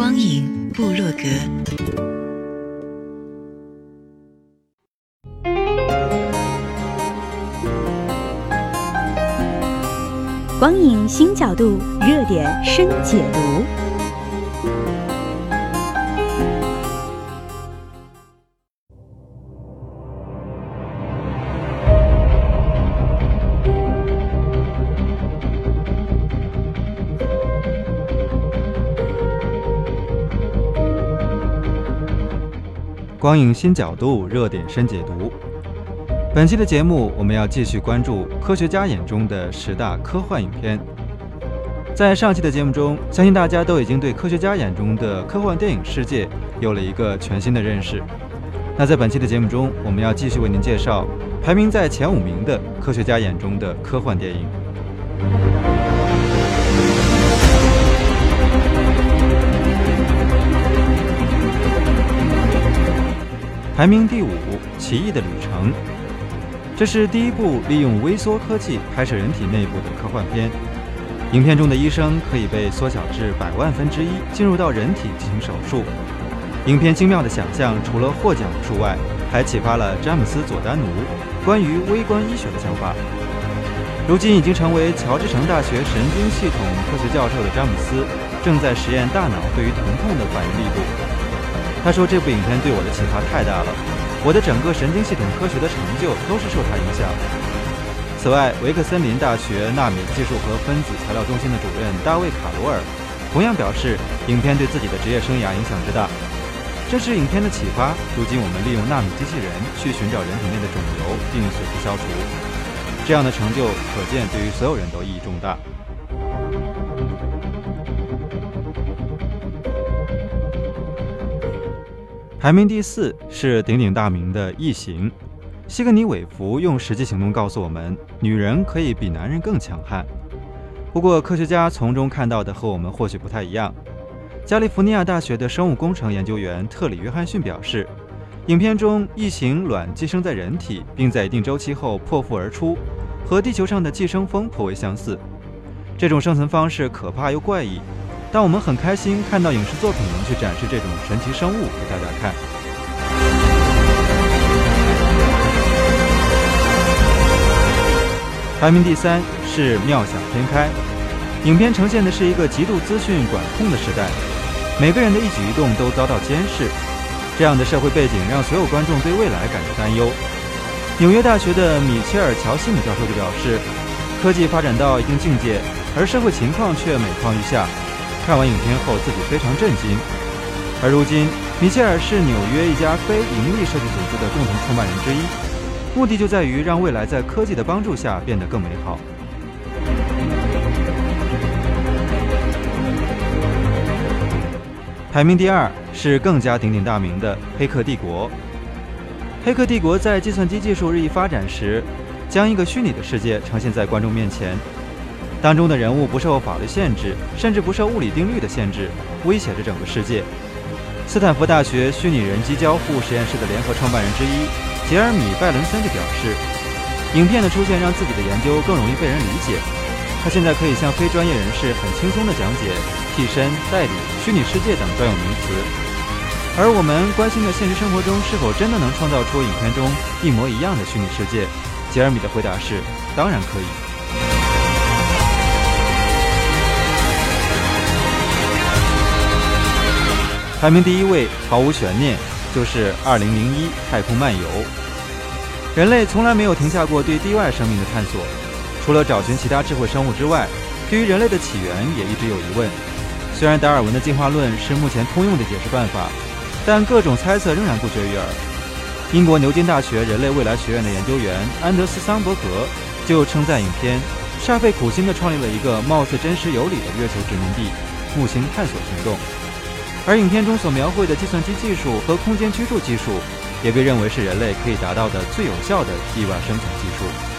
光影部落格，光影新角度，热点深解读。光影新角度，热点深解读。本期的节目，我们要继续关注科学家眼中的十大科幻影片。在上期的节目中，相信大家都已经对科学家眼中的科幻电影世界有了一个全新的认识。那在本期的节目中，我们要继续为您介绍排名在前五名的科学家眼中的科幻电影。排名第五，《奇异的旅程》，这是第一部利用微缩科技拍摄人体内部的科幻片。影片中的医生可以被缩小至百万分之一，进入到人体进行手术。影片精妙的想象，除了获奖无数外，还启发了詹姆斯·佐丹奴关于微观医学的想法。如今已经成为乔治城大学神经系统科学教授的詹姆斯，正在实验大脑对于疼痛的反应力度。他说：“这部影片对我的启发太大了，我的整个神经系统科学的成就都是受它影响。”此外，维克森林大学纳米技术和分子材料中心的主任大卫·卡罗尔同样表示，影片对自己的职业生涯影响之大。正是影片的启发，如今我们利用纳米机器人去寻找人体内的肿瘤，并随之消除。这样的成就，可见对于所有人都意义重大。排名第四是鼎鼎大名的《异形》，西格尼·韦弗用实际行动告诉我们，女人可以比男人更强悍。不过，科学家从中看到的和我们或许不太一样。加利福尼亚大学的生物工程研究员特里·约翰逊表示，影片中异形卵寄生在人体，并在一定周期后破腹而出，和地球上的寄生蜂颇为相似。这种生存方式可怕又怪异。但我们很开心看到影视作品能去展示这种神奇生物给大家看。排名第三是《妙想天开》，影片呈现的是一个极度资讯管控的时代，每个人的一举一动都遭到监视。这样的社会背景让所有观众对未来感到担忧。纽约大学的米切尔·乔西姆教授就表示，科技发展到一定境界，而社会情况却每况愈下。看完影片后，自己非常震惊。而如今，米切尔是纽约一家非盈利设计组织的共同创办人之一，目的就在于让未来在科技的帮助下变得更美好。排名第二是更加鼎鼎大名的《黑客帝国》。《黑客帝国》在计算机技术日益发展时，将一个虚拟的世界呈现在观众面前。当中的人物不受法律限制，甚至不受物理定律的限制，威胁着整个世界。斯坦福大学虚拟人机交互实验室的联合创办人之一杰尔米·拜伦森就表示，影片的出现让自己的研究更容易被人理解。他现在可以向非专业人士很轻松地讲解替身、代理、虚拟世界等专有名词。而我们关心的现实生活中是否真的能创造出影片中一模一样的虚拟世界？杰尔米的回答是：当然可以。排名第一位毫无悬念，就是《二零零一太空漫游》。人类从来没有停下过对地外生命的探索，除了找寻其他智慧生物之外，对于人类的起源也一直有疑问。虽然达尔文的进化论是目前通用的解释办法，但各种猜测仍然不绝于耳。英国牛津大学人类未来学院的研究员安德斯桑伯格就称赞影片煞费苦心地创立了一个貌似真实有理的月球殖民地——木星探索行动。而影片中所描绘的计算机技术和空间居住技术，也被认为是人类可以达到的最有效的意外生存技术。